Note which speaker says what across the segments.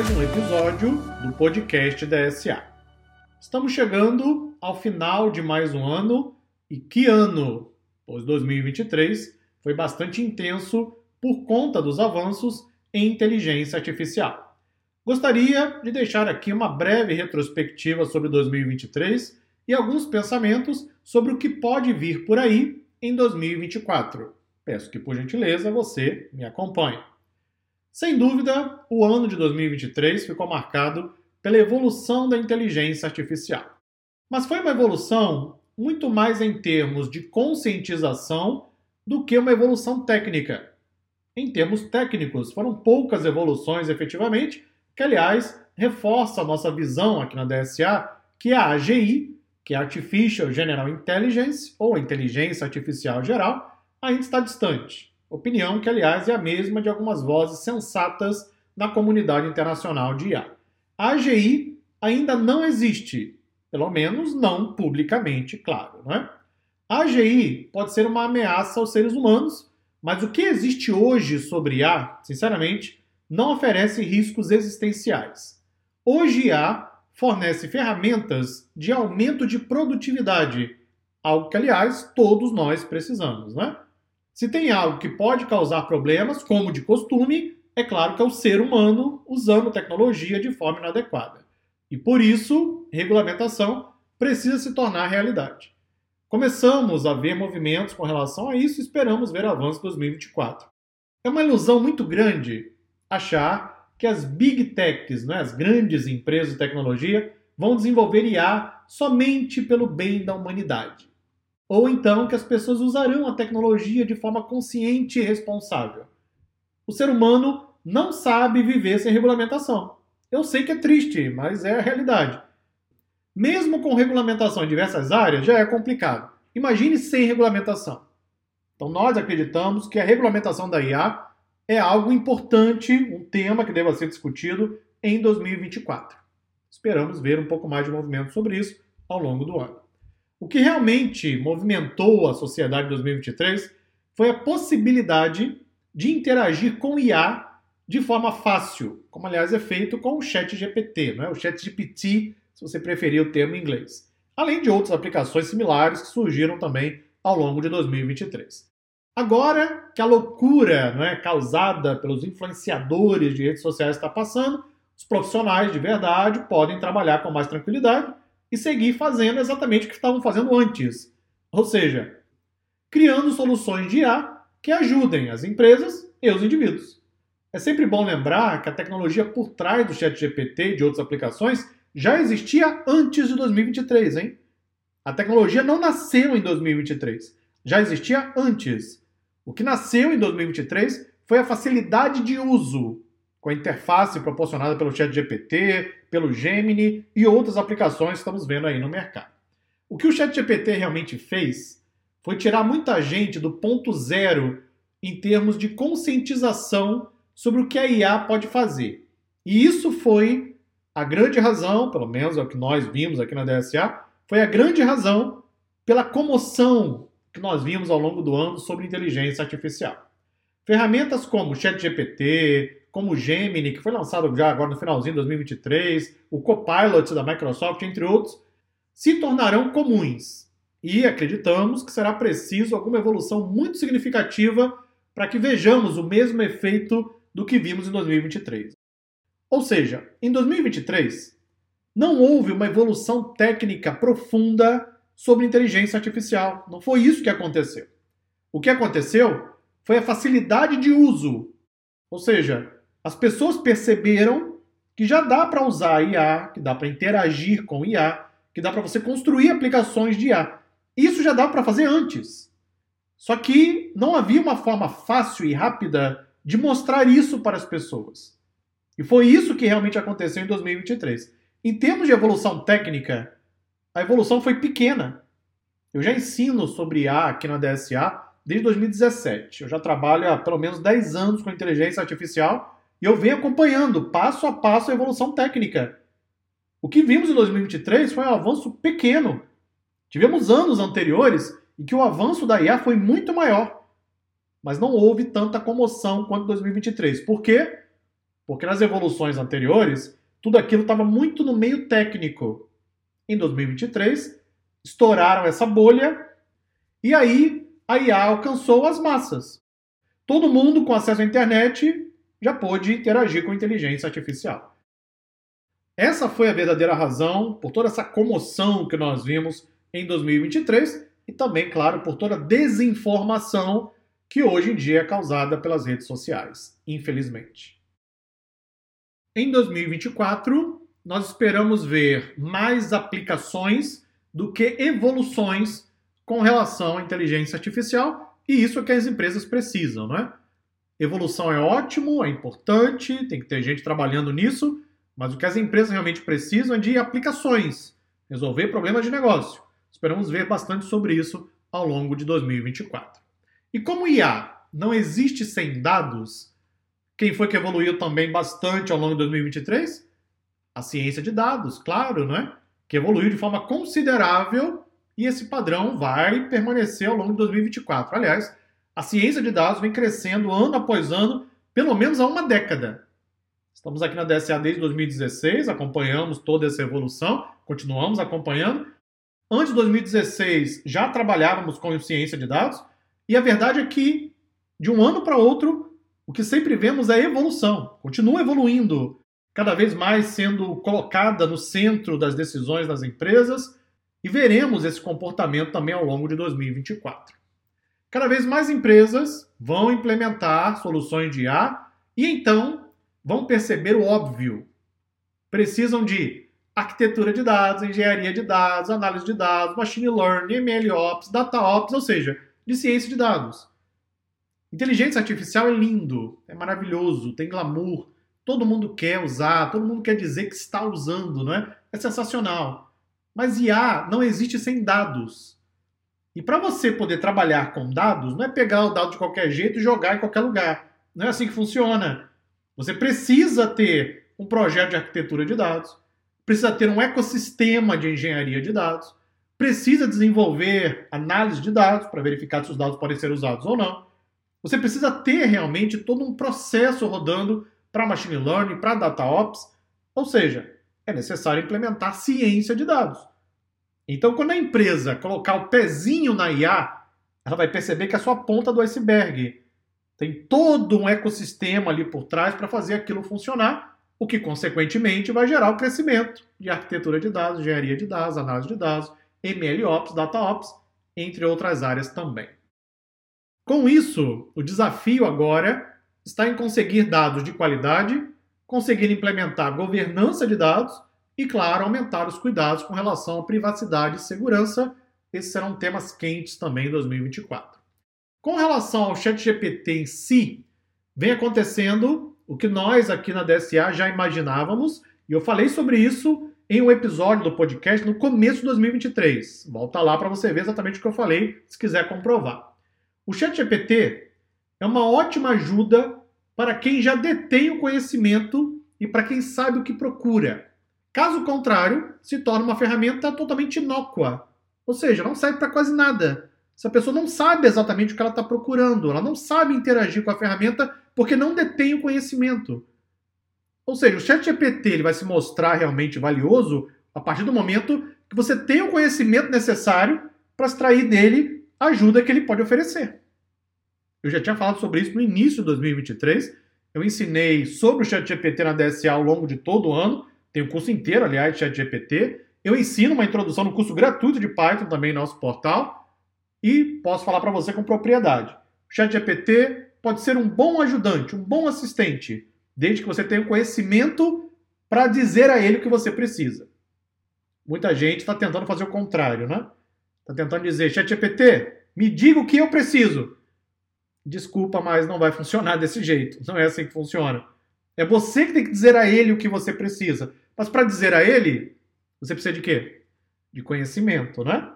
Speaker 1: mais um episódio do podcast DSA. Estamos chegando ao final de mais um ano e que ano! Pois 2023 foi bastante intenso por conta dos avanços em inteligência artificial. Gostaria de deixar aqui uma breve retrospectiva sobre 2023 e alguns pensamentos sobre o que pode vir por aí em 2024. Peço que, por gentileza, você me acompanhe. Sem dúvida, o ano de 2023 ficou marcado pela evolução da inteligência artificial. Mas foi uma evolução muito mais em termos de conscientização do que uma evolução técnica. Em termos técnicos, foram poucas evoluções efetivamente, que aliás reforça a nossa visão aqui na DSA, que a AGI, que é Artificial General Intelligence, ou Inteligência Artificial Geral, ainda está distante. Opinião que, aliás, é a mesma de algumas vozes sensatas na comunidade internacional de IA. A AGI ainda não existe, pelo menos não publicamente, claro. Não é? A AGI pode ser uma ameaça aos seres humanos, mas o que existe hoje sobre IA, sinceramente, não oferece riscos existenciais. Hoje IA fornece ferramentas de aumento de produtividade, algo que, aliás, todos nós precisamos, né? Se tem algo que pode causar problemas, como de costume, é claro que é o ser humano usando tecnologia de forma inadequada. E por isso, regulamentação precisa se tornar realidade. Começamos a ver movimentos com relação a isso e esperamos ver avanços em 2024. É uma ilusão muito grande achar que as big techs, né, as grandes empresas de tecnologia, vão desenvolver IA somente pelo bem da humanidade ou então que as pessoas usarão a tecnologia de forma consciente e responsável. O ser humano não sabe viver sem regulamentação. Eu sei que é triste, mas é a realidade. Mesmo com regulamentação em diversas áreas, já é complicado. Imagine sem regulamentação. Então, nós acreditamos que a regulamentação da IA é algo importante, um tema que deva ser discutido em 2024. Esperamos ver um pouco mais de movimento sobre isso ao longo do ano. O que realmente movimentou a sociedade em 2023 foi a possibilidade de interagir com IA de forma fácil, como aliás é feito com o Chat GPT, não é? o Chat GPT, se você preferir o termo em inglês. Além de outras aplicações similares que surgiram também ao longo de 2023. Agora que a loucura não é, causada pelos influenciadores de redes sociais está passando, os profissionais de verdade podem trabalhar com mais tranquilidade e seguir fazendo exatamente o que estavam fazendo antes. Ou seja, criando soluções de IA que ajudem as empresas e os indivíduos. É sempre bom lembrar que a tecnologia por trás do ChatGPT e de outras aplicações já existia antes de 2023, hein? A tecnologia não nasceu em 2023, já existia antes. O que nasceu em 2023 foi a facilidade de uso com a interface proporcionada pelo ChatGPT, pelo Gemini e outras aplicações que estamos vendo aí no mercado. O que o ChatGPT realmente fez foi tirar muita gente do ponto zero em termos de conscientização sobre o que a IA pode fazer. E isso foi a grande razão, pelo menos é o que nós vimos aqui na DSA, foi a grande razão pela comoção que nós vimos ao longo do ano sobre inteligência artificial. Ferramentas como ChatGPT, como o Gemini, que foi lançado já agora no finalzinho de 2023, o Copilot da Microsoft, entre outros, se tornarão comuns. E acreditamos que será preciso alguma evolução muito significativa para que vejamos o mesmo efeito do que vimos em 2023. Ou seja, em 2023, não houve uma evolução técnica profunda sobre inteligência artificial. Não foi isso que aconteceu. O que aconteceu foi a facilidade de uso. Ou seja, as pessoas perceberam que já dá para usar IA, que dá para interagir com IA, que dá para você construir aplicações de IA. Isso já dá para fazer antes. Só que não havia uma forma fácil e rápida de mostrar isso para as pessoas. E foi isso que realmente aconteceu em 2023. Em termos de evolução técnica, a evolução foi pequena. Eu já ensino sobre IA aqui na DSA desde 2017. Eu já trabalho há pelo menos 10 anos com inteligência artificial e eu venho acompanhando passo a passo a evolução técnica. O que vimos em 2023 foi um avanço pequeno. Tivemos anos anteriores em que o avanço da IA foi muito maior. mas não houve tanta comoção quanto em 2023. Por quê? Porque nas evoluções anteriores, tudo aquilo estava muito no meio técnico. Em 2023, estouraram essa bolha e aí a IA alcançou as massas. Todo mundo com acesso à internet já pôde interagir com inteligência artificial. Essa foi a verdadeira razão por toda essa comoção que nós vimos em 2023 e também, claro, por toda a desinformação que hoje em dia é causada pelas redes sociais, infelizmente. Em 2024, nós esperamos ver mais aplicações do que evoluções com relação à inteligência artificial, e isso é que as empresas precisam, não é? Evolução é ótimo, é importante, tem que ter gente trabalhando nisso, mas o que as empresas realmente precisam é de aplicações, resolver problemas de negócio. Esperamos ver bastante sobre isso ao longo de 2024. E como IA não existe sem dados, quem foi que evoluiu também bastante ao longo de 2023? A ciência de dados, claro, né? Que evoluiu de forma considerável e esse padrão vai permanecer ao longo de 2024. Aliás, a ciência de dados vem crescendo ano após ano, pelo menos há uma década. Estamos aqui na DSA desde 2016, acompanhamos toda essa evolução, continuamos acompanhando. Antes de 2016 já trabalhávamos com ciência de dados, e a verdade é que de um ano para outro, o que sempre vemos é evolução, continua evoluindo, cada vez mais sendo colocada no centro das decisões das empresas, e veremos esse comportamento também ao longo de 2024. Cada vez mais empresas vão implementar soluções de IA e então vão perceber o óbvio. Precisam de arquitetura de dados, engenharia de dados, análise de dados, machine learning, MLOps, DataOps, ou seja, de ciência de dados. Inteligência artificial é lindo, é maravilhoso, tem glamour, todo mundo quer usar, todo mundo quer dizer que está usando, não é? É sensacional. Mas IA não existe sem dados. E para você poder trabalhar com dados, não é pegar o dado de qualquer jeito e jogar em qualquer lugar. Não é assim que funciona. Você precisa ter um projeto de arquitetura de dados, precisa ter um ecossistema de engenharia de dados, precisa desenvolver análise de dados para verificar se os dados podem ser usados ou não. Você precisa ter realmente todo um processo rodando para machine learning, para data ops, ou seja, é necessário implementar ciência de dados. Então, quando a empresa colocar o pezinho na IA, ela vai perceber que é só a ponta do iceberg. Tem todo um ecossistema ali por trás para fazer aquilo funcionar, o que, consequentemente, vai gerar o crescimento de arquitetura de dados, engenharia de dados, análise de dados, MLOps, DataOps, entre outras áreas também. Com isso, o desafio agora está em conseguir dados de qualidade, conseguir implementar governança de dados e, claro, aumentar os cuidados com relação à privacidade e segurança. Esses serão temas quentes também em 2024. Com relação ao ChatGPT em si, vem acontecendo o que nós aqui na DSA já imaginávamos, e eu falei sobre isso em um episódio do podcast no começo de 2023. Volta lá para você ver exatamente o que eu falei, se quiser comprovar. O ChatGPT é uma ótima ajuda para quem já detém o conhecimento e para quem sabe o que procura. Caso contrário, se torna uma ferramenta totalmente inócua, ou seja, não serve para quase nada. Essa pessoa não sabe exatamente o que ela está procurando, ela não sabe interagir com a ferramenta porque não detém o conhecimento. Ou seja, o ChatGPT ele vai se mostrar realmente valioso a partir do momento que você tem o conhecimento necessário para extrair dele a ajuda que ele pode oferecer. Eu já tinha falado sobre isso no início de 2023. Eu ensinei sobre o ChatGPT na DSA ao longo de todo o ano. Tem o um curso inteiro, aliás, de ChatGPT. Eu ensino uma introdução no curso gratuito de Python também no nosso portal. E posso falar para você com propriedade. O ChatGPT pode ser um bom ajudante, um bom assistente, desde que você tenha o conhecimento para dizer a ele o que você precisa. Muita gente está tentando fazer o contrário, né? Está tentando dizer, ChatGPT, me diga o que eu preciso. Desculpa, mas não vai funcionar desse jeito. Não é assim que funciona. É você que tem que dizer a ele o que você precisa. Mas para dizer a ele, você precisa de quê? De conhecimento, né?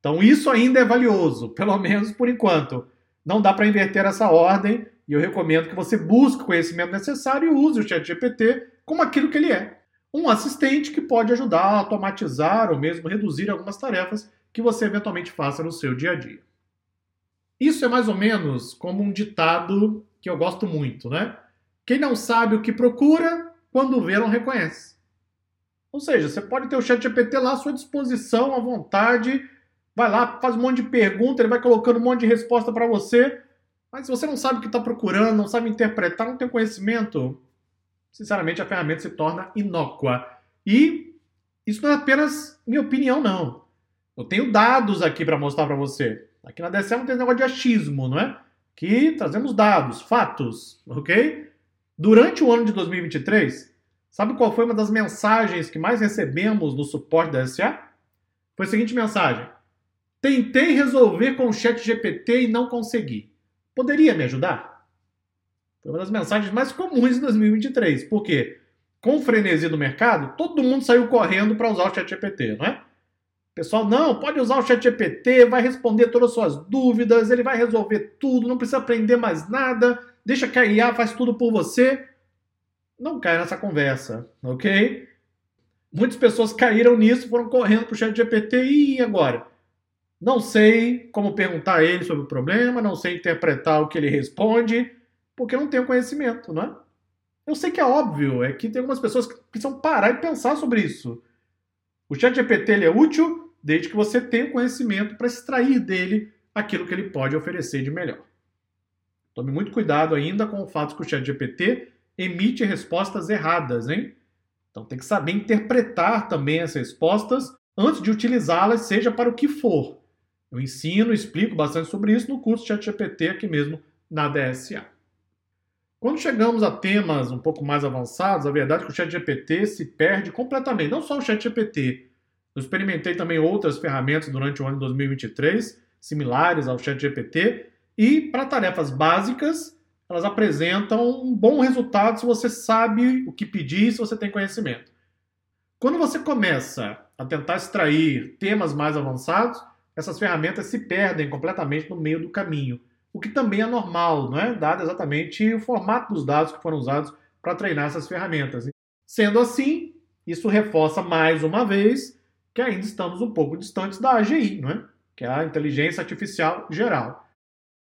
Speaker 1: Então isso ainda é valioso, pelo menos por enquanto. Não dá para inverter essa ordem e eu recomendo que você busque o conhecimento necessário e use o ChatGPT como aquilo que ele é. Um assistente que pode ajudar a automatizar ou mesmo reduzir algumas tarefas que você eventualmente faça no seu dia a dia. Isso é mais ou menos como um ditado que eu gosto muito, né? Quem não sabe o que procura, quando vê, não reconhece. Ou seja, você pode ter o chat GPT lá à sua disposição, à vontade, vai lá, faz um monte de pergunta, ele vai colocando um monte de resposta para você, mas se você não sabe o que está procurando, não sabe interpretar, não tem conhecimento, sinceramente a ferramenta se torna inócua. E isso não é apenas minha opinião, não. Eu tenho dados aqui para mostrar para você. Aqui na não tem negócio de achismo, não é? Aqui trazemos dados, fatos, ok? Durante o ano de 2023, sabe qual foi uma das mensagens que mais recebemos no suporte da SA? Foi a seguinte mensagem: Tentei resolver com o chat GPT e não consegui. Poderia me ajudar? Foi uma das mensagens mais comuns de 2023. Por quê? Com o frenesi do mercado, todo mundo saiu correndo para usar o chat GPT, não é? Pessoal, não, pode usar o ChatGPT, vai responder todas as suas dúvidas, ele vai resolver tudo, não precisa aprender mais nada, deixa que a IA faz tudo por você. Não cai nessa conversa, ok? Muitas pessoas caíram nisso, foram correndo para o ChatGPT e agora? Não sei como perguntar a ele sobre o problema, não sei interpretar o que ele responde, porque não tenho conhecimento, não é? Eu sei que é óbvio, é que tem algumas pessoas que precisam parar e pensar sobre isso. O ChatGPT ele é útil desde que você tenha conhecimento para extrair dele aquilo que ele pode oferecer de melhor. Tome muito cuidado ainda com o fato que o ChatGPT emite respostas erradas, hein? Então tem que saber interpretar também as respostas antes de utilizá-las, seja para o que for. Eu ensino, explico bastante sobre isso no curso ChatGPT aqui mesmo na DSA. Quando chegamos a temas um pouco mais avançados, a verdade é que o ChatGPT se perde completamente. Não só o ChatGPT, eu experimentei também outras ferramentas durante o ano de 2023, similares ao ChatGPT, e para tarefas básicas, elas apresentam um bom resultado se você sabe o que pedir, se você tem conhecimento. Quando você começa a tentar extrair temas mais avançados, essas ferramentas se perdem completamente no meio do caminho, o que também é normal, não é? Dado exatamente o formato dos dados que foram usados para treinar essas ferramentas. Sendo assim, isso reforça mais uma vez que ainda estamos um pouco distantes da AGI, não é? que é a inteligência artificial geral.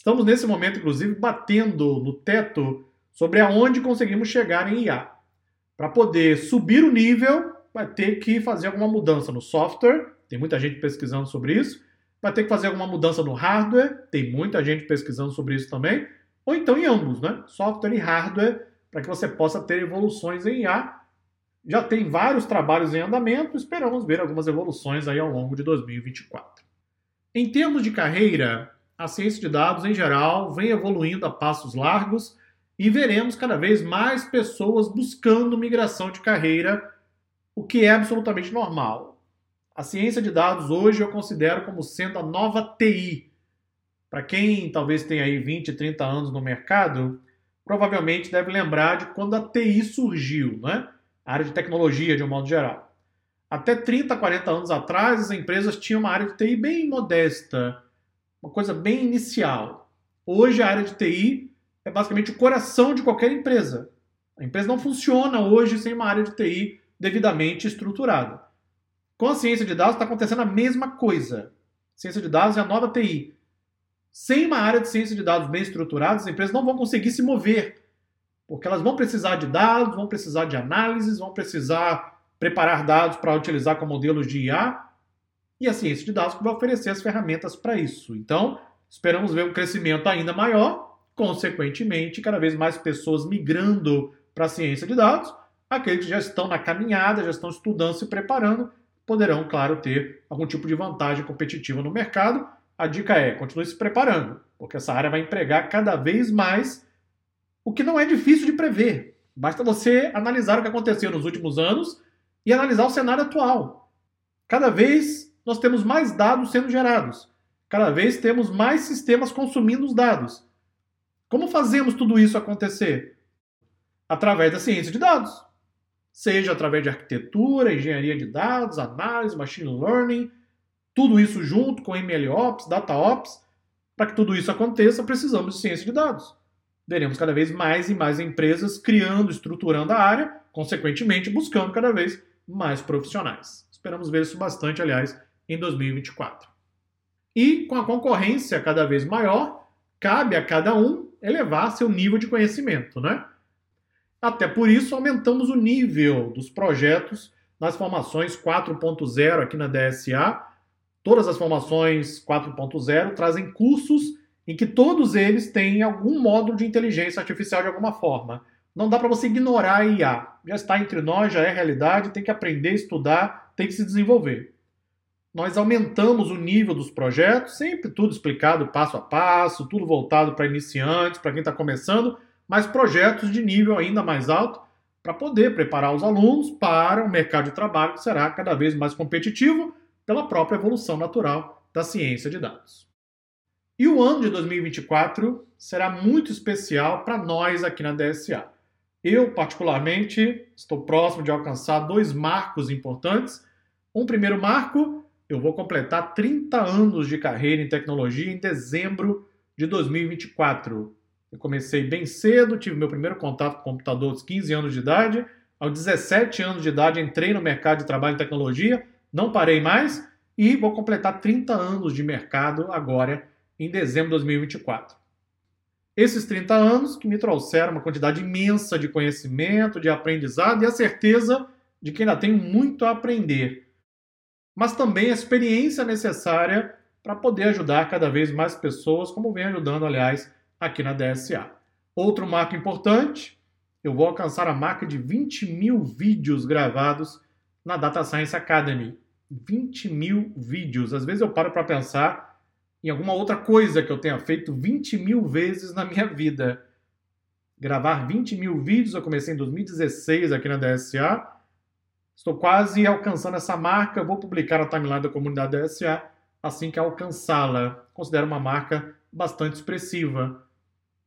Speaker 1: Estamos nesse momento, inclusive, batendo no teto sobre aonde conseguimos chegar em IA. Para poder subir o nível, vai ter que fazer alguma mudança no software, tem muita gente pesquisando sobre isso. Vai ter que fazer alguma mudança no hardware, tem muita gente pesquisando sobre isso também. Ou então em ambos, né? Software e hardware, para que você possa ter evoluções em IA já tem vários trabalhos em andamento, esperamos ver algumas evoluções aí ao longo de 2024. Em termos de carreira, a ciência de dados em geral vem evoluindo a passos largos e veremos cada vez mais pessoas buscando migração de carreira, o que é absolutamente normal. A ciência de dados hoje eu considero como sendo a nova TI. Para quem talvez tenha aí 20, 30 anos no mercado, provavelmente deve lembrar de quando a TI surgiu, né? a área de tecnologia de um modo geral. Até 30, 40 anos atrás, as empresas tinham uma área de TI bem modesta, uma coisa bem inicial. Hoje, a área de TI é basicamente o coração de qualquer empresa. A empresa não funciona hoje sem uma área de TI devidamente estruturada. Com a ciência de dados está acontecendo a mesma coisa. Ciência de dados é a nova TI. Sem uma área de ciência de dados bem estruturada, as empresas não vão conseguir se mover porque elas vão precisar de dados, vão precisar de análises, vão precisar preparar dados para utilizar como modelos de IA, e a ciência de dados vai oferecer as ferramentas para isso. Então, esperamos ver um crescimento ainda maior, consequentemente, cada vez mais pessoas migrando para a ciência de dados. Aqueles que já estão na caminhada, já estão estudando, se preparando, poderão, claro, ter algum tipo de vantagem competitiva no mercado. A dica é: continue se preparando, porque essa área vai empregar cada vez mais o que não é difícil de prever. Basta você analisar o que aconteceu nos últimos anos e analisar o cenário atual. Cada vez nós temos mais dados sendo gerados. Cada vez temos mais sistemas consumindo os dados. Como fazemos tudo isso acontecer? Através da ciência de dados. Seja através de arquitetura, engenharia de dados, análise, machine learning, tudo isso junto com MLOps, DataOps. Para que tudo isso aconteça, precisamos de ciência de dados veremos cada vez mais e mais empresas criando, estruturando a área, consequentemente buscando cada vez mais profissionais. Esperamos ver isso bastante, aliás, em 2024. E com a concorrência cada vez maior, cabe a cada um elevar seu nível de conhecimento, né? Até por isso aumentamos o nível dos projetos nas formações 4.0 aqui na DSA. Todas as formações 4.0 trazem cursos em que todos eles têm algum módulo de inteligência artificial de alguma forma. Não dá para você ignorar a IA. Já está entre nós, já é realidade, tem que aprender, estudar, tem que se desenvolver. Nós aumentamos o nível dos projetos, sempre tudo explicado passo a passo, tudo voltado para iniciantes, para quem está começando, mas projetos de nível ainda mais alto para poder preparar os alunos para o mercado de trabalho que será cada vez mais competitivo pela própria evolução natural da ciência de dados. E o ano de 2024 será muito especial para nós aqui na DSA. Eu, particularmente, estou próximo de alcançar dois marcos importantes. Um primeiro marco, eu vou completar 30 anos de carreira em tecnologia em dezembro de 2024. Eu comecei bem cedo, tive meu primeiro contato com computador aos 15 anos de idade. Aos 17 anos de idade, entrei no mercado de trabalho em tecnologia, não parei mais e vou completar 30 anos de mercado agora em dezembro de 2024. Esses 30 anos que me trouxeram uma quantidade imensa de conhecimento, de aprendizado e a certeza de que ainda tenho muito a aprender, mas também a experiência necessária para poder ajudar cada vez mais pessoas, como vem ajudando, aliás, aqui na DSA. Outro marco importante, eu vou alcançar a marca de 20 mil vídeos gravados na Data Science Academy. 20 mil vídeos. Às vezes eu paro para pensar em alguma outra coisa que eu tenha feito 20 mil vezes na minha vida. Gravar 20 mil vídeos, eu comecei em 2016 aqui na DSA. Estou quase alcançando essa marca. Vou publicar a timeline da comunidade DSA assim que alcançá-la. Considero uma marca bastante expressiva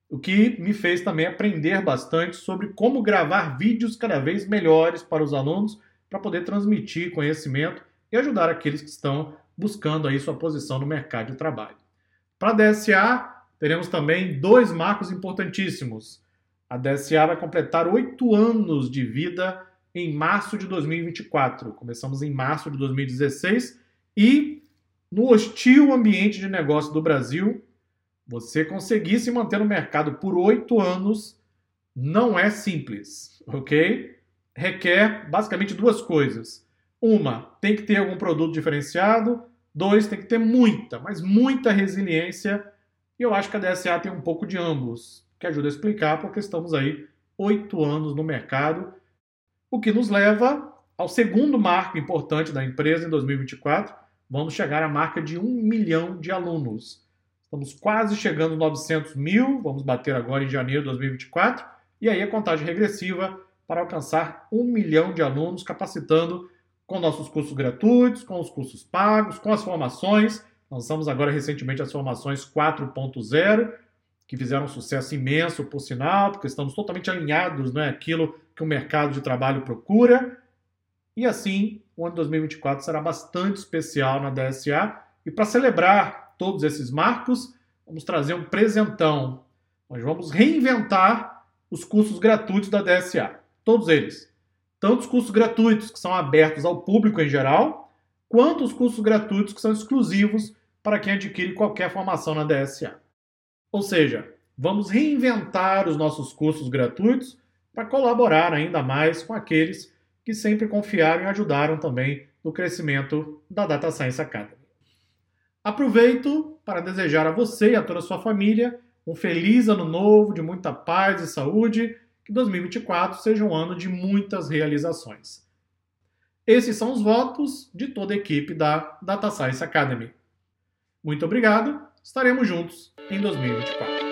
Speaker 1: o que me fez também aprender bastante sobre como gravar vídeos cada vez melhores para os alunos, para poder transmitir conhecimento e ajudar aqueles que estão buscando aí sua posição no mercado de trabalho. Para a DSA, teremos também dois marcos importantíssimos. A DSA vai completar oito anos de vida em março de 2024. Começamos em março de 2016 e no hostil ambiente de negócio do Brasil, você conseguir se manter no mercado por oito anos não é simples, ok? Requer basicamente duas coisas. Uma, tem que ter algum produto diferenciado. Dois, tem que ter muita, mas muita resiliência. E eu acho que a DSA tem um pouco de ambos, que ajuda a explicar porque estamos aí oito anos no mercado, o que nos leva ao segundo marco importante da empresa em 2024. Vamos chegar à marca de um milhão de alunos. Estamos quase chegando aos 900 mil, vamos bater agora em janeiro de 2024, e aí a contagem regressiva para alcançar um milhão de alunos, capacitando com nossos cursos gratuitos, com os cursos pagos, com as formações. Lançamos agora recentemente as formações 4.0, que fizeram um sucesso imenso, por sinal, porque estamos totalmente alinhados né, aquilo que o mercado de trabalho procura. E assim, o ano 2024 será bastante especial na DSA. E para celebrar todos esses marcos, vamos trazer um presentão. Nós vamos reinventar os cursos gratuitos da DSA. Todos eles. Tanto os cursos gratuitos, que são abertos ao público em geral, quanto os cursos gratuitos que são exclusivos para quem adquire qualquer formação na DSA. Ou seja, vamos reinventar os nossos cursos gratuitos para colaborar ainda mais com aqueles que sempre confiaram e ajudaram também no crescimento da Data Science Academy. Aproveito para desejar a você e a toda a sua família um feliz ano novo, de muita paz e saúde, que 2024 seja um ano de muitas realizações. Esses são os votos de toda a equipe da Data Science Academy. Muito obrigado, estaremos juntos em 2024.